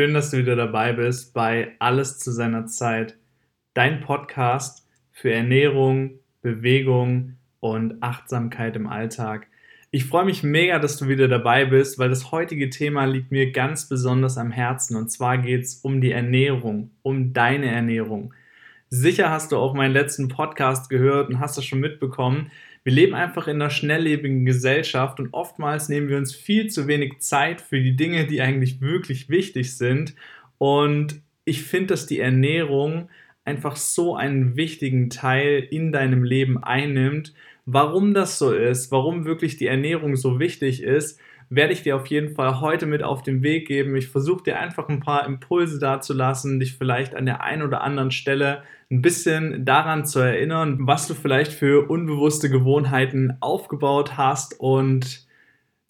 Schön, dass du wieder dabei bist bei Alles zu seiner Zeit, dein Podcast für Ernährung, Bewegung und Achtsamkeit im Alltag. Ich freue mich mega, dass du wieder dabei bist, weil das heutige Thema liegt mir ganz besonders am Herzen. Und zwar geht es um die Ernährung, um deine Ernährung. Sicher hast du auch meinen letzten Podcast gehört und hast es schon mitbekommen. Wir leben einfach in einer schnelllebigen Gesellschaft und oftmals nehmen wir uns viel zu wenig Zeit für die Dinge, die eigentlich wirklich wichtig sind. Und ich finde, dass die Ernährung einfach so einen wichtigen Teil in deinem Leben einnimmt. Warum das so ist, warum wirklich die Ernährung so wichtig ist, werde ich dir auf jeden Fall heute mit auf den Weg geben. Ich versuche dir einfach ein paar Impulse dazulassen, dich vielleicht an der einen oder anderen Stelle ein bisschen daran zu erinnern, was du vielleicht für unbewusste Gewohnheiten aufgebaut hast und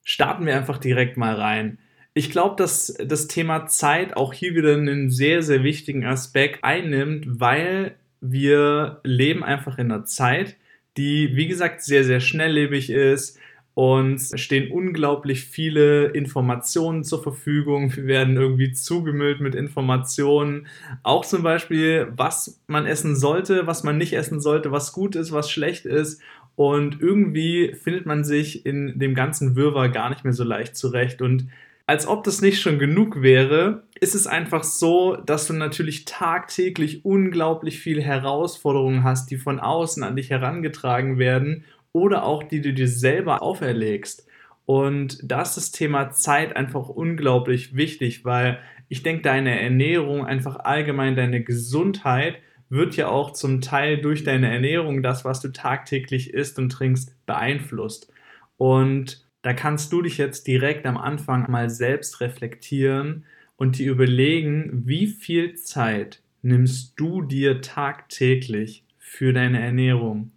starten wir einfach direkt mal rein. Ich glaube, dass das Thema Zeit auch hier wieder einen sehr, sehr wichtigen Aspekt einnimmt, weil wir leben einfach in einer Zeit, die, wie gesagt, sehr, sehr schnelllebig ist. Uns stehen unglaublich viele Informationen zur Verfügung. Wir werden irgendwie zugemüllt mit Informationen. Auch zum Beispiel, was man essen sollte, was man nicht essen sollte, was gut ist, was schlecht ist. Und irgendwie findet man sich in dem ganzen Wirrwarr gar nicht mehr so leicht zurecht. Und als ob das nicht schon genug wäre, ist es einfach so, dass du natürlich tagtäglich unglaublich viele Herausforderungen hast, die von außen an dich herangetragen werden oder auch die du dir selber auferlegst. Und da ist das Thema Zeit einfach unglaublich wichtig, weil ich denke, deine Ernährung, einfach allgemein deine Gesundheit, wird ja auch zum Teil durch deine Ernährung, das, was du tagtäglich isst und trinkst, beeinflusst. Und da kannst du dich jetzt direkt am Anfang mal selbst reflektieren und dir überlegen, wie viel Zeit nimmst du dir tagtäglich für deine Ernährung?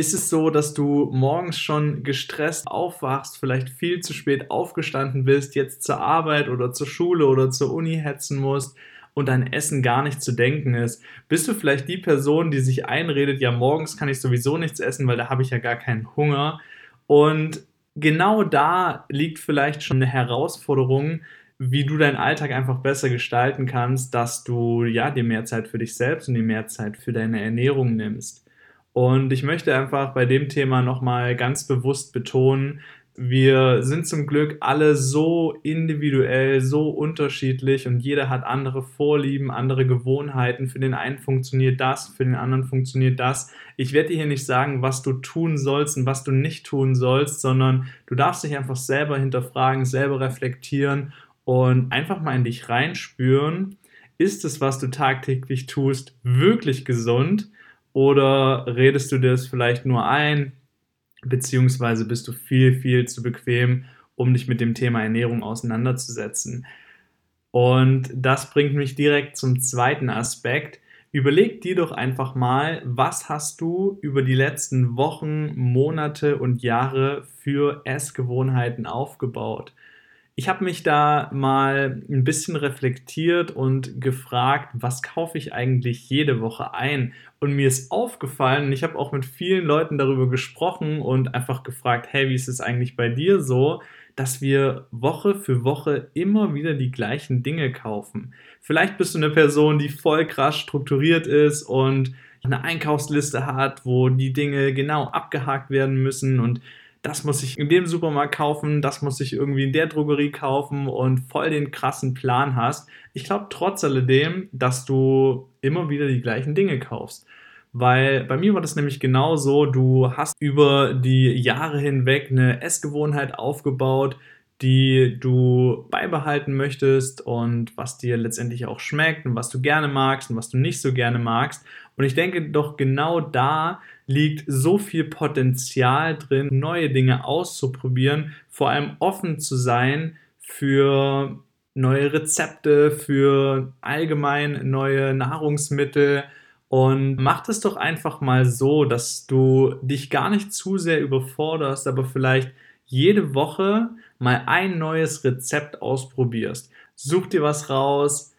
Ist es so, dass du morgens schon gestresst aufwachst, vielleicht viel zu spät aufgestanden bist, jetzt zur Arbeit oder zur Schule oder zur Uni hetzen musst und dein Essen gar nicht zu denken ist? Bist du vielleicht die Person, die sich einredet, ja, morgens kann ich sowieso nichts essen, weil da habe ich ja gar keinen Hunger? Und genau da liegt vielleicht schon eine Herausforderung, wie du deinen Alltag einfach besser gestalten kannst, dass du ja dir mehr Zeit für dich selbst und dir mehr Zeit für deine Ernährung nimmst. Und ich möchte einfach bei dem Thema nochmal ganz bewusst betonen, wir sind zum Glück alle so individuell, so unterschiedlich und jeder hat andere Vorlieben, andere Gewohnheiten. Für den einen funktioniert das, für den anderen funktioniert das. Ich werde dir hier nicht sagen, was du tun sollst und was du nicht tun sollst, sondern du darfst dich einfach selber hinterfragen, selber reflektieren und einfach mal in dich reinspüren. Ist es, was du tagtäglich tust, wirklich gesund? Oder redest du dir das vielleicht nur ein? beziehungsweise bist du viel, viel zu bequem, um dich mit dem Thema Ernährung auseinanderzusetzen. Und das bringt mich direkt zum zweiten Aspekt. Überleg dir doch einfach mal, was hast du über die letzten Wochen, Monate und Jahre für Essgewohnheiten aufgebaut? Ich habe mich da mal ein bisschen reflektiert und gefragt, was kaufe ich eigentlich jede Woche ein? Und mir ist aufgefallen, und ich habe auch mit vielen Leuten darüber gesprochen und einfach gefragt, hey, wie ist es eigentlich bei dir so, dass wir Woche für Woche immer wieder die gleichen Dinge kaufen. Vielleicht bist du eine Person, die voll krass strukturiert ist und eine Einkaufsliste hat, wo die Dinge genau abgehakt werden müssen und das muss ich in dem Supermarkt kaufen, das muss ich irgendwie in der Drogerie kaufen und voll den krassen Plan hast. Ich glaube trotz alledem, dass du immer wieder die gleichen Dinge kaufst. Weil bei mir war das nämlich genauso, du hast über die Jahre hinweg eine Essgewohnheit aufgebaut, die du beibehalten möchtest und was dir letztendlich auch schmeckt und was du gerne magst und was du nicht so gerne magst. Und ich denke doch genau da liegt so viel Potenzial drin, neue Dinge auszuprobieren, vor allem offen zu sein für neue Rezepte, für allgemein neue Nahrungsmittel. Und mach es doch einfach mal so, dass du dich gar nicht zu sehr überforderst, aber vielleicht jede Woche mal ein neues Rezept ausprobierst. Such dir was raus,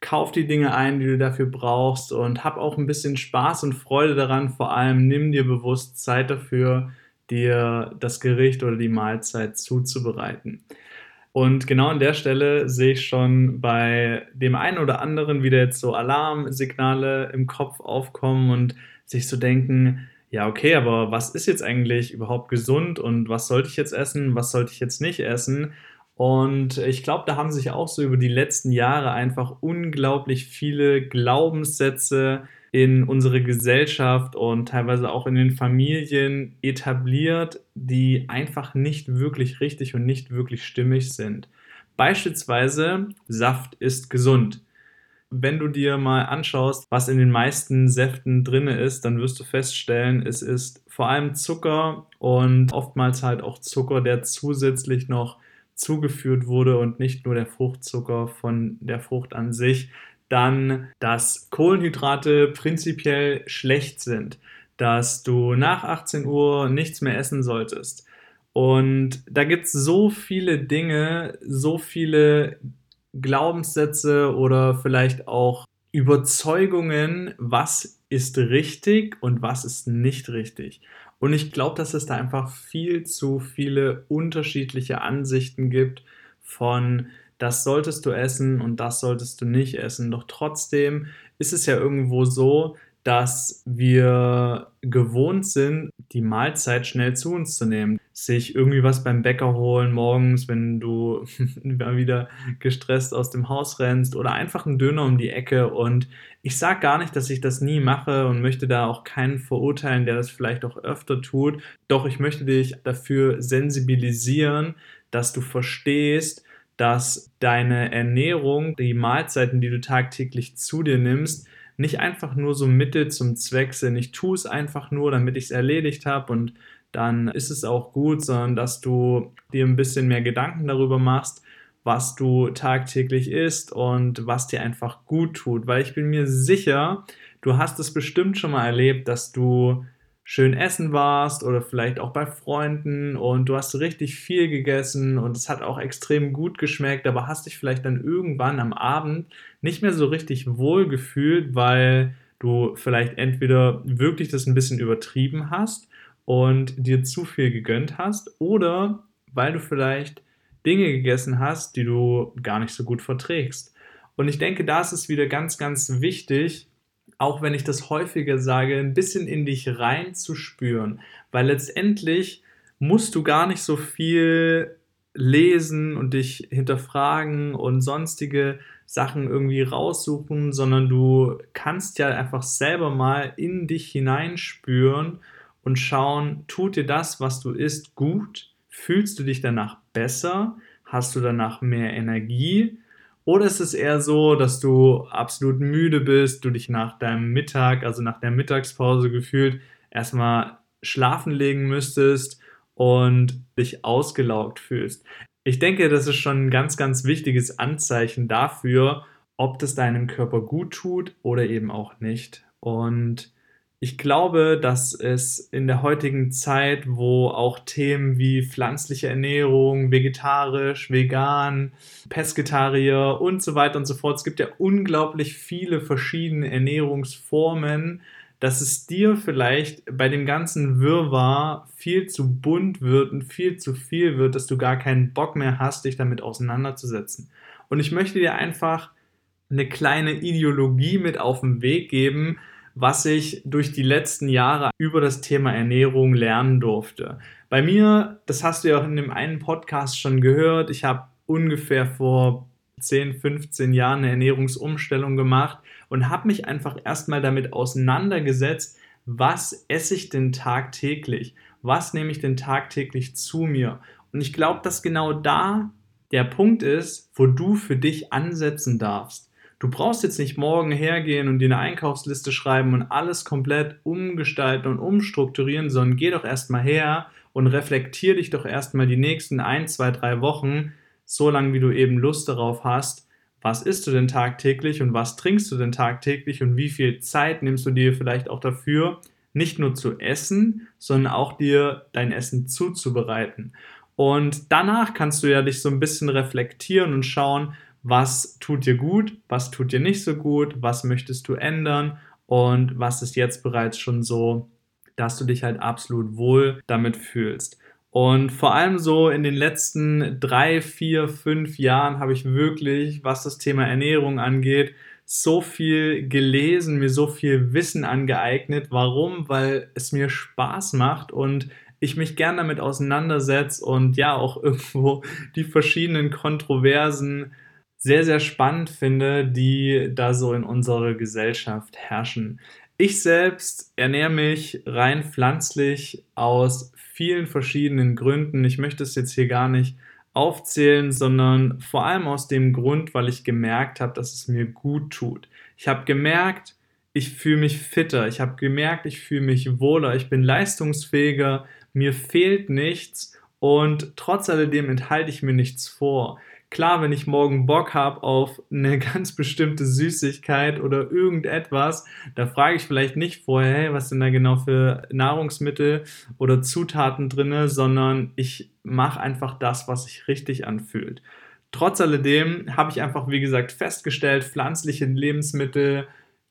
kauf die Dinge ein, die du dafür brauchst und hab auch ein bisschen Spaß und Freude daran. Vor allem nimm dir bewusst Zeit dafür, dir das Gericht oder die Mahlzeit zuzubereiten. Und genau an der Stelle sehe ich schon bei dem einen oder anderen wieder jetzt so Alarmsignale im Kopf aufkommen und sich so denken, ja, okay, aber was ist jetzt eigentlich überhaupt gesund und was sollte ich jetzt essen, was sollte ich jetzt nicht essen? Und ich glaube, da haben sich auch so über die letzten Jahre einfach unglaublich viele Glaubenssätze in unsere Gesellschaft und teilweise auch in den Familien etabliert, die einfach nicht wirklich richtig und nicht wirklich stimmig sind. Beispielsweise Saft ist gesund. Wenn du dir mal anschaust, was in den meisten Säften drin ist, dann wirst du feststellen, es ist vor allem Zucker und oftmals halt auch Zucker, der zusätzlich noch zugeführt wurde und nicht nur der Fruchtzucker von der Frucht an sich. Dann, dass Kohlenhydrate prinzipiell schlecht sind, dass du nach 18 Uhr nichts mehr essen solltest. Und da gibt es so viele Dinge, so viele Glaubenssätze oder vielleicht auch Überzeugungen, was ist richtig und was ist nicht richtig. Und ich glaube, dass es da einfach viel zu viele unterschiedliche Ansichten gibt von das solltest du essen und das solltest du nicht essen. Doch trotzdem ist es ja irgendwo so, dass wir gewohnt sind, die Mahlzeit schnell zu uns zu nehmen. Sich irgendwie was beim Bäcker holen morgens, wenn du wieder gestresst aus dem Haus rennst oder einfach einen Döner um die Ecke. Und ich sage gar nicht, dass ich das nie mache und möchte da auch keinen verurteilen, der das vielleicht auch öfter tut. Doch ich möchte dich dafür sensibilisieren, dass du verstehst, dass deine Ernährung, die Mahlzeiten, die du tagtäglich zu dir nimmst, nicht einfach nur so Mittel zum Zweck sind. Ich tue es einfach nur, damit ich es erledigt habe und dann ist es auch gut, sondern dass du dir ein bisschen mehr Gedanken darüber machst, was du tagtäglich isst und was dir einfach gut tut. Weil ich bin mir sicher, du hast es bestimmt schon mal erlebt, dass du schön essen warst oder vielleicht auch bei Freunden und du hast richtig viel gegessen und es hat auch extrem gut geschmeckt, aber hast dich vielleicht dann irgendwann am Abend nicht mehr so richtig wohl gefühlt, weil du vielleicht entweder wirklich das ein bisschen übertrieben hast und dir zu viel gegönnt hast oder weil du vielleicht Dinge gegessen hast, die du gar nicht so gut verträgst. Und ich denke, da ist es wieder ganz, ganz wichtig, auch wenn ich das häufiger sage, ein bisschen in dich reinzuspüren, weil letztendlich musst du gar nicht so viel lesen und dich hinterfragen und sonstige Sachen irgendwie raussuchen, sondern du kannst ja einfach selber mal in dich hineinspüren und schauen, tut dir das, was du isst, gut? Fühlst du dich danach besser? Hast du danach mehr Energie? Oder ist es eher so, dass du absolut müde bist, du dich nach deinem Mittag, also nach der Mittagspause gefühlt, erstmal schlafen legen müsstest und dich ausgelaugt fühlst? Ich denke, das ist schon ein ganz, ganz wichtiges Anzeichen dafür, ob das deinem Körper gut tut oder eben auch nicht. Und ich glaube, dass es in der heutigen Zeit, wo auch Themen wie pflanzliche Ernährung, vegetarisch, vegan, Pesketarier und so weiter und so fort, es gibt ja unglaublich viele verschiedene Ernährungsformen, dass es dir vielleicht bei dem ganzen Wirrwarr viel zu bunt wird und viel zu viel wird, dass du gar keinen Bock mehr hast, dich damit auseinanderzusetzen. Und ich möchte dir einfach eine kleine Ideologie mit auf den Weg geben, was ich durch die letzten Jahre über das Thema Ernährung lernen durfte. Bei mir, das hast du ja auch in dem einen Podcast schon gehört, ich habe ungefähr vor 10, 15 Jahren eine Ernährungsumstellung gemacht und habe mich einfach erstmal damit auseinandergesetzt, was esse ich denn tagtäglich? Was nehme ich denn tagtäglich zu mir? Und ich glaube, dass genau da der Punkt ist, wo du für dich ansetzen darfst. Du brauchst jetzt nicht morgen hergehen und dir eine Einkaufsliste schreiben und alles komplett umgestalten und umstrukturieren, sondern geh doch erstmal her und reflektier dich doch erstmal die nächsten ein, zwei, drei Wochen, so lange wie du eben Lust darauf hast. Was isst du denn tagtäglich und was trinkst du denn tagtäglich und wie viel Zeit nimmst du dir vielleicht auch dafür, nicht nur zu essen, sondern auch dir dein Essen zuzubereiten. Und danach kannst du ja dich so ein bisschen reflektieren und schauen, was tut dir gut, was tut dir nicht so gut, was möchtest du ändern und was ist jetzt bereits schon so, dass du dich halt absolut wohl damit fühlst. Und vor allem so in den letzten drei, vier, fünf Jahren habe ich wirklich, was das Thema Ernährung angeht, so viel gelesen, mir so viel Wissen angeeignet. Warum? Weil es mir Spaß macht und ich mich gern damit auseinandersetze und ja auch irgendwo die verschiedenen Kontroversen sehr, sehr spannend finde, die da so in unserer Gesellschaft herrschen. Ich selbst ernähre mich rein pflanzlich aus vielen verschiedenen Gründen. Ich möchte es jetzt hier gar nicht aufzählen, sondern vor allem aus dem Grund, weil ich gemerkt habe, dass es mir gut tut. Ich habe gemerkt, ich fühle mich fitter. Ich habe gemerkt, ich fühle mich wohler. Ich bin leistungsfähiger. Mir fehlt nichts und trotz alledem enthalte ich mir nichts vor. Klar, wenn ich morgen Bock habe auf eine ganz bestimmte Süßigkeit oder irgendetwas, da frage ich vielleicht nicht vorher, hey, was sind da genau für Nahrungsmittel oder Zutaten drin, sondern ich mache einfach das, was sich richtig anfühlt. Trotz alledem habe ich einfach, wie gesagt, festgestellt, pflanzliche Lebensmittel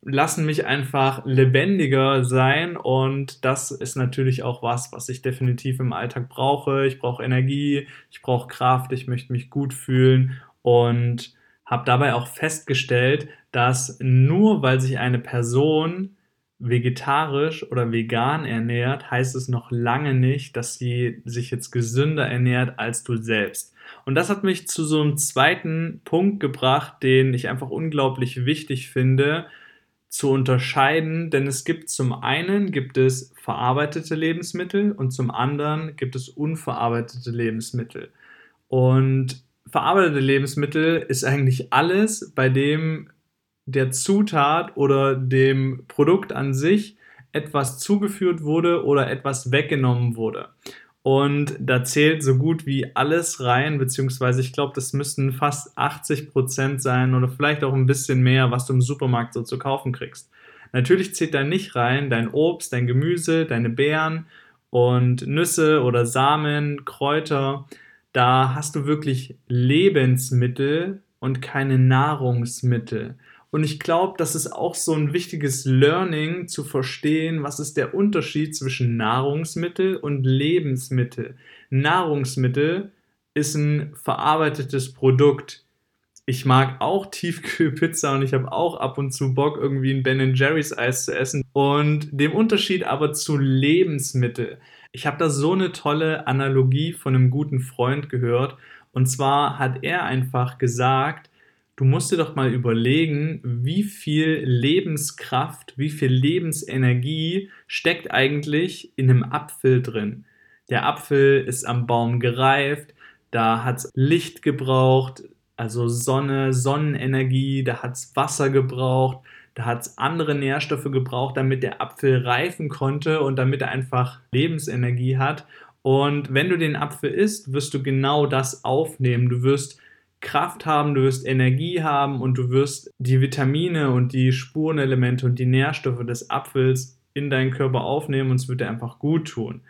lassen mich einfach lebendiger sein und das ist natürlich auch was, was ich definitiv im Alltag brauche. Ich brauche Energie, ich brauche Kraft, ich möchte mich gut fühlen und habe dabei auch festgestellt, dass nur weil sich eine Person vegetarisch oder vegan ernährt, heißt es noch lange nicht, dass sie sich jetzt gesünder ernährt als du selbst. Und das hat mich zu so einem zweiten Punkt gebracht, den ich einfach unglaublich wichtig finde, zu unterscheiden, denn es gibt zum einen gibt es verarbeitete Lebensmittel und zum anderen gibt es unverarbeitete Lebensmittel. Und verarbeitete Lebensmittel ist eigentlich alles, bei dem der Zutat oder dem Produkt an sich etwas zugeführt wurde oder etwas weggenommen wurde. Und da zählt so gut wie alles rein, beziehungsweise ich glaube, das müssten fast 80 Prozent sein oder vielleicht auch ein bisschen mehr, was du im Supermarkt so zu kaufen kriegst. Natürlich zählt da nicht rein dein Obst, dein Gemüse, deine Beeren und Nüsse oder Samen, Kräuter. Da hast du wirklich Lebensmittel und keine Nahrungsmittel. Und ich glaube, das ist auch so ein wichtiges Learning zu verstehen, was ist der Unterschied zwischen Nahrungsmittel und Lebensmittel. Nahrungsmittel ist ein verarbeitetes Produkt. Ich mag auch Tiefkühlpizza und ich habe auch ab und zu Bock, irgendwie ein Ben Jerry's Eis zu essen. Und dem Unterschied aber zu Lebensmittel. Ich habe da so eine tolle Analogie von einem guten Freund gehört. Und zwar hat er einfach gesagt, du musst dir doch mal überlegen, wie viel Lebenskraft, wie viel Lebensenergie steckt eigentlich in einem Apfel drin. Der Apfel ist am Baum gereift, da hat es Licht gebraucht, also Sonne, Sonnenenergie, da hat es Wasser gebraucht, da hat es andere Nährstoffe gebraucht, damit der Apfel reifen konnte und damit er einfach Lebensenergie hat. Und wenn du den Apfel isst, wirst du genau das aufnehmen. Du wirst Kraft haben, du wirst Energie haben und du wirst die Vitamine und die Spurenelemente und die Nährstoffe des Apfels in deinen Körper aufnehmen und es wird dir einfach gut tun.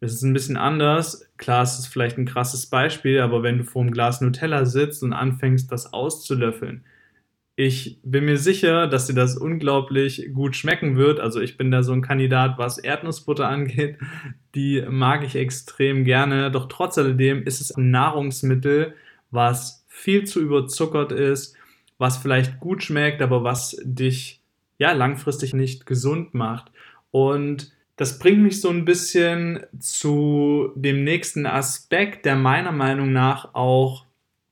Es ist ein bisschen anders. Klar, es ist vielleicht ein krasses Beispiel, aber wenn du vor einem Glas Nutella sitzt und anfängst, das auszulöffeln, ich bin mir sicher, dass dir das unglaublich gut schmecken wird. Also ich bin da so ein Kandidat, was Erdnussbutter angeht. Die mag ich extrem gerne. Doch trotz alledem ist es ein Nahrungsmittel, was viel zu überzuckert ist, was vielleicht gut schmeckt, aber was dich ja langfristig nicht gesund macht. Und das bringt mich so ein bisschen zu dem nächsten Aspekt, der meiner Meinung nach auch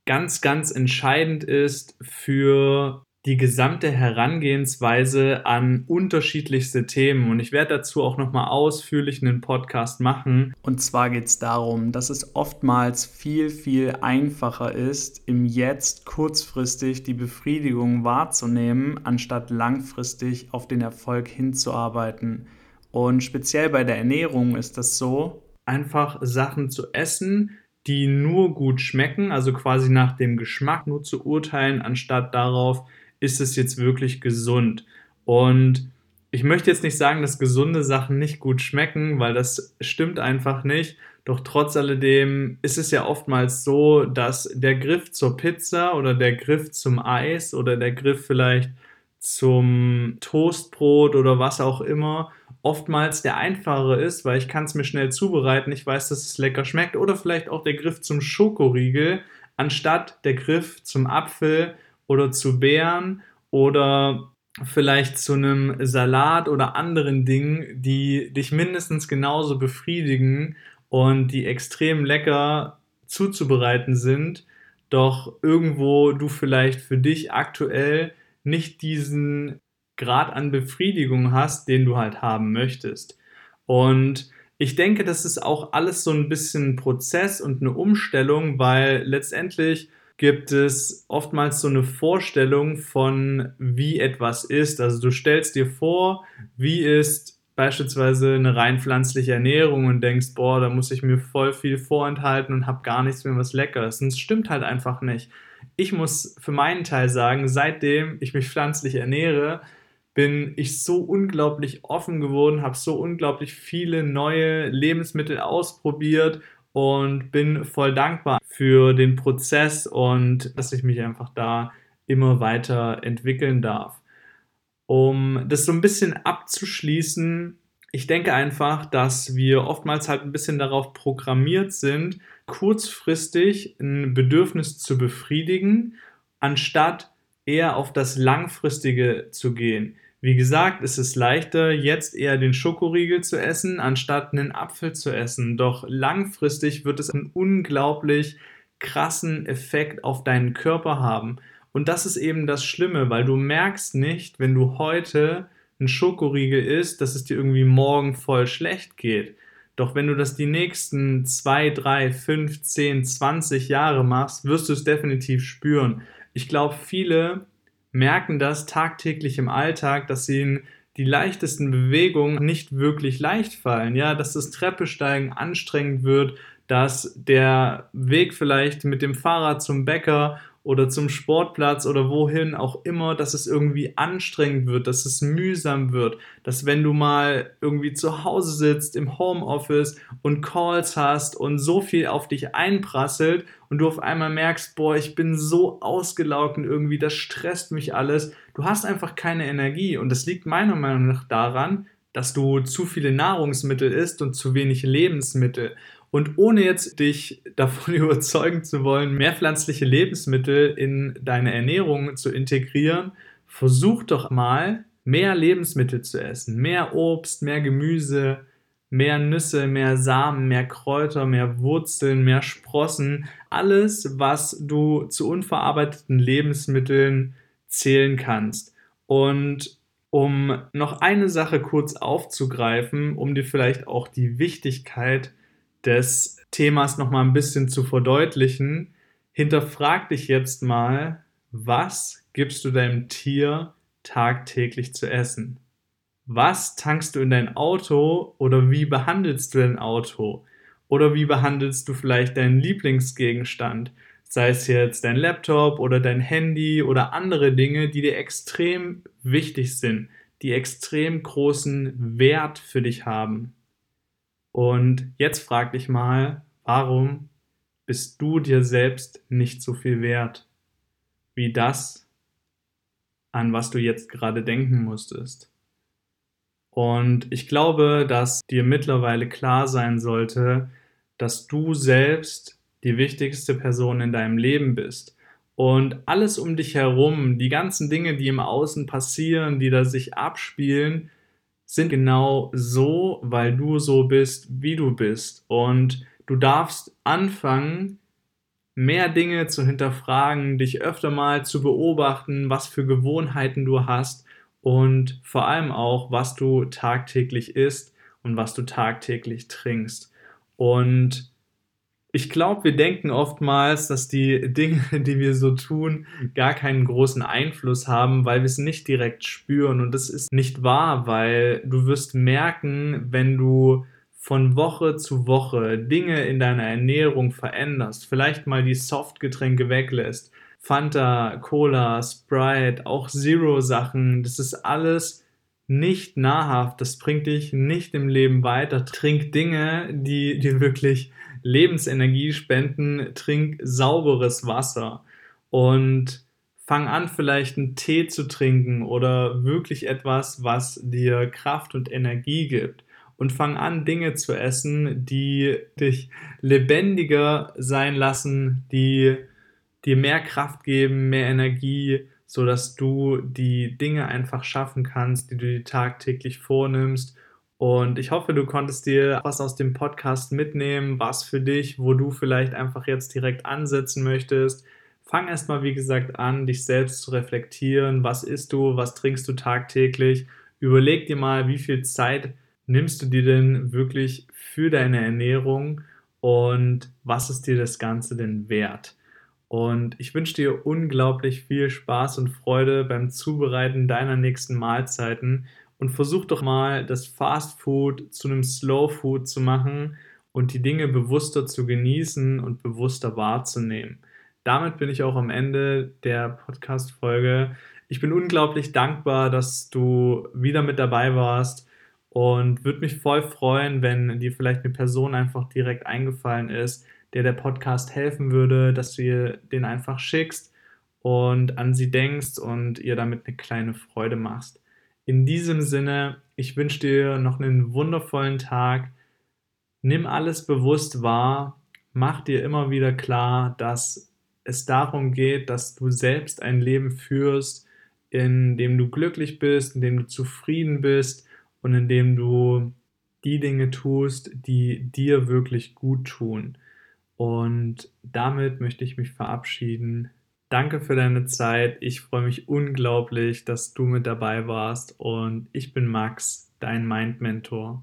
ganz, ganz entscheidend ist für die gesamte Herangehensweise an unterschiedlichste Themen. Und ich werde dazu auch nochmal ausführlich einen Podcast machen. Und zwar geht es darum, dass es oftmals viel, viel einfacher ist, im Jetzt kurzfristig die Befriedigung wahrzunehmen, anstatt langfristig auf den Erfolg hinzuarbeiten. Und speziell bei der Ernährung ist das so. Einfach Sachen zu essen, die nur gut schmecken, also quasi nach dem Geschmack nur zu urteilen, anstatt darauf, ist es jetzt wirklich gesund? Und ich möchte jetzt nicht sagen, dass gesunde Sachen nicht gut schmecken, weil das stimmt einfach nicht. Doch trotz alledem ist es ja oftmals so, dass der Griff zur Pizza oder der Griff zum Eis oder der Griff vielleicht zum Toastbrot oder was auch immer oftmals der einfachere ist, weil ich kann es mir schnell zubereiten, ich weiß, dass es lecker schmeckt oder vielleicht auch der Griff zum Schokoriegel anstatt der Griff zum Apfel oder zu Beeren oder vielleicht zu einem Salat oder anderen Dingen, die dich mindestens genauso befriedigen und die extrem lecker zuzubereiten sind, doch irgendwo du vielleicht für dich aktuell nicht diesen Grad an Befriedigung hast, den du halt haben möchtest. Und ich denke, das ist auch alles so ein bisschen ein Prozess und eine Umstellung, weil letztendlich gibt es oftmals so eine Vorstellung von, wie etwas ist. Also du stellst dir vor, wie ist beispielsweise eine rein pflanzliche Ernährung und denkst, boah, da muss ich mir voll viel vorenthalten und habe gar nichts mehr was Leckeres. Und es stimmt halt einfach nicht. Ich muss für meinen Teil sagen, seitdem ich mich pflanzlich ernähre, bin ich so unglaublich offen geworden, habe so unglaublich viele neue Lebensmittel ausprobiert und bin voll dankbar für den Prozess und dass ich mich einfach da immer weiter entwickeln darf. Um das so ein bisschen abzuschließen, ich denke einfach, dass wir oftmals halt ein bisschen darauf programmiert sind, kurzfristig ein Bedürfnis zu befriedigen, anstatt eher auf das Langfristige zu gehen. Wie gesagt, es ist leichter, jetzt eher den Schokoriegel zu essen, anstatt einen Apfel zu essen. Doch langfristig wird es einen unglaublich krassen Effekt auf deinen Körper haben. Und das ist eben das Schlimme, weil du merkst nicht, wenn du heute einen Schokoriegel isst, dass es dir irgendwie morgen voll schlecht geht. Doch wenn du das die nächsten 2, 3, 5, 10, 20 Jahre machst, wirst du es definitiv spüren. Ich glaube, viele merken das tagtäglich im Alltag, dass ihnen die leichtesten Bewegungen nicht wirklich leicht fallen. Ja, dass das Treppesteigen anstrengend wird, dass der Weg vielleicht mit dem Fahrrad zum Bäcker oder zum Sportplatz oder wohin auch immer, dass es irgendwie anstrengend wird, dass es mühsam wird, dass wenn du mal irgendwie zu Hause sitzt im Homeoffice und Calls hast und so viel auf dich einprasselt und du auf einmal merkst, boah, ich bin so ausgelaugt und irgendwie das stresst mich alles. Du hast einfach keine Energie und das liegt meiner Meinung nach daran, dass du zu viele Nahrungsmittel isst und zu wenig Lebensmittel. Und ohne jetzt dich davon überzeugen zu wollen, mehr pflanzliche Lebensmittel in deine Ernährung zu integrieren, versuch doch mal, mehr Lebensmittel zu essen. Mehr Obst, mehr Gemüse, mehr Nüsse, mehr Samen, mehr Kräuter, mehr Wurzeln, mehr Sprossen. Alles, was du zu unverarbeiteten Lebensmitteln zählen kannst. Und um noch eine Sache kurz aufzugreifen, um dir vielleicht auch die Wichtigkeit des Themas noch mal ein bisschen zu verdeutlichen, hinterfrag dich jetzt mal, was gibst du deinem Tier tagtäglich zu essen? Was tankst du in dein Auto oder wie behandelst du dein Auto? Oder wie behandelst du vielleicht deinen Lieblingsgegenstand? Sei es jetzt dein Laptop oder dein Handy oder andere Dinge, die dir extrem wichtig sind, die extrem großen Wert für dich haben. Und jetzt frag dich mal, warum bist du dir selbst nicht so viel wert wie das, an was du jetzt gerade denken musstest? Und ich glaube, dass dir mittlerweile klar sein sollte, dass du selbst die wichtigste Person in deinem Leben bist. Und alles um dich herum, die ganzen Dinge, die im Außen passieren, die da sich abspielen, sind genau so, weil du so bist, wie du bist. Und du darfst anfangen, mehr Dinge zu hinterfragen, dich öfter mal zu beobachten, was für Gewohnheiten du hast und vor allem auch, was du tagtäglich isst und was du tagtäglich trinkst. Und ich glaube, wir denken oftmals, dass die Dinge, die wir so tun, gar keinen großen Einfluss haben, weil wir es nicht direkt spüren. Und das ist nicht wahr, weil du wirst merken, wenn du von Woche zu Woche Dinge in deiner Ernährung veränderst, vielleicht mal die Softgetränke weglässt, Fanta, Cola, Sprite, auch Zero-Sachen, das ist alles nicht nahrhaft, das bringt dich nicht im Leben weiter. Trink Dinge, die dir wirklich Lebensenergie spenden, trink sauberes Wasser und Fang an, vielleicht einen Tee zu trinken oder wirklich etwas, was dir Kraft und Energie gibt. Und fang an, Dinge zu essen, die dich lebendiger sein lassen, die dir mehr Kraft geben, mehr Energie, sodass du die Dinge einfach schaffen kannst, die du dir tagtäglich vornimmst. Und ich hoffe, du konntest dir was aus dem Podcast mitnehmen, was für dich, wo du vielleicht einfach jetzt direkt ansetzen möchtest fang erstmal, wie gesagt, an, dich selbst zu reflektieren. Was isst du? Was trinkst du tagtäglich? Überleg dir mal, wie viel Zeit nimmst du dir denn wirklich für deine Ernährung und was ist dir das Ganze denn wert? Und ich wünsche dir unglaublich viel Spaß und Freude beim Zubereiten deiner nächsten Mahlzeiten und versuch doch mal das Fast Food zu einem Slow Food zu machen und die Dinge bewusster zu genießen und bewusster wahrzunehmen damit bin ich auch am Ende der Podcast-Folge. Ich bin unglaublich dankbar, dass du wieder mit dabei warst und würde mich voll freuen, wenn dir vielleicht eine Person einfach direkt eingefallen ist, der der Podcast helfen würde, dass du ihr den einfach schickst und an sie denkst und ihr damit eine kleine Freude machst. In diesem Sinne, ich wünsche dir noch einen wundervollen Tag. Nimm alles bewusst wahr. Mach dir immer wieder klar, dass es darum geht, dass du selbst ein Leben führst, in dem du glücklich bist, in dem du zufrieden bist und in dem du die Dinge tust, die dir wirklich gut tun. Und damit möchte ich mich verabschieden. Danke für deine Zeit. Ich freue mich unglaublich, dass du mit dabei warst. Und ich bin Max, dein Mind Mentor.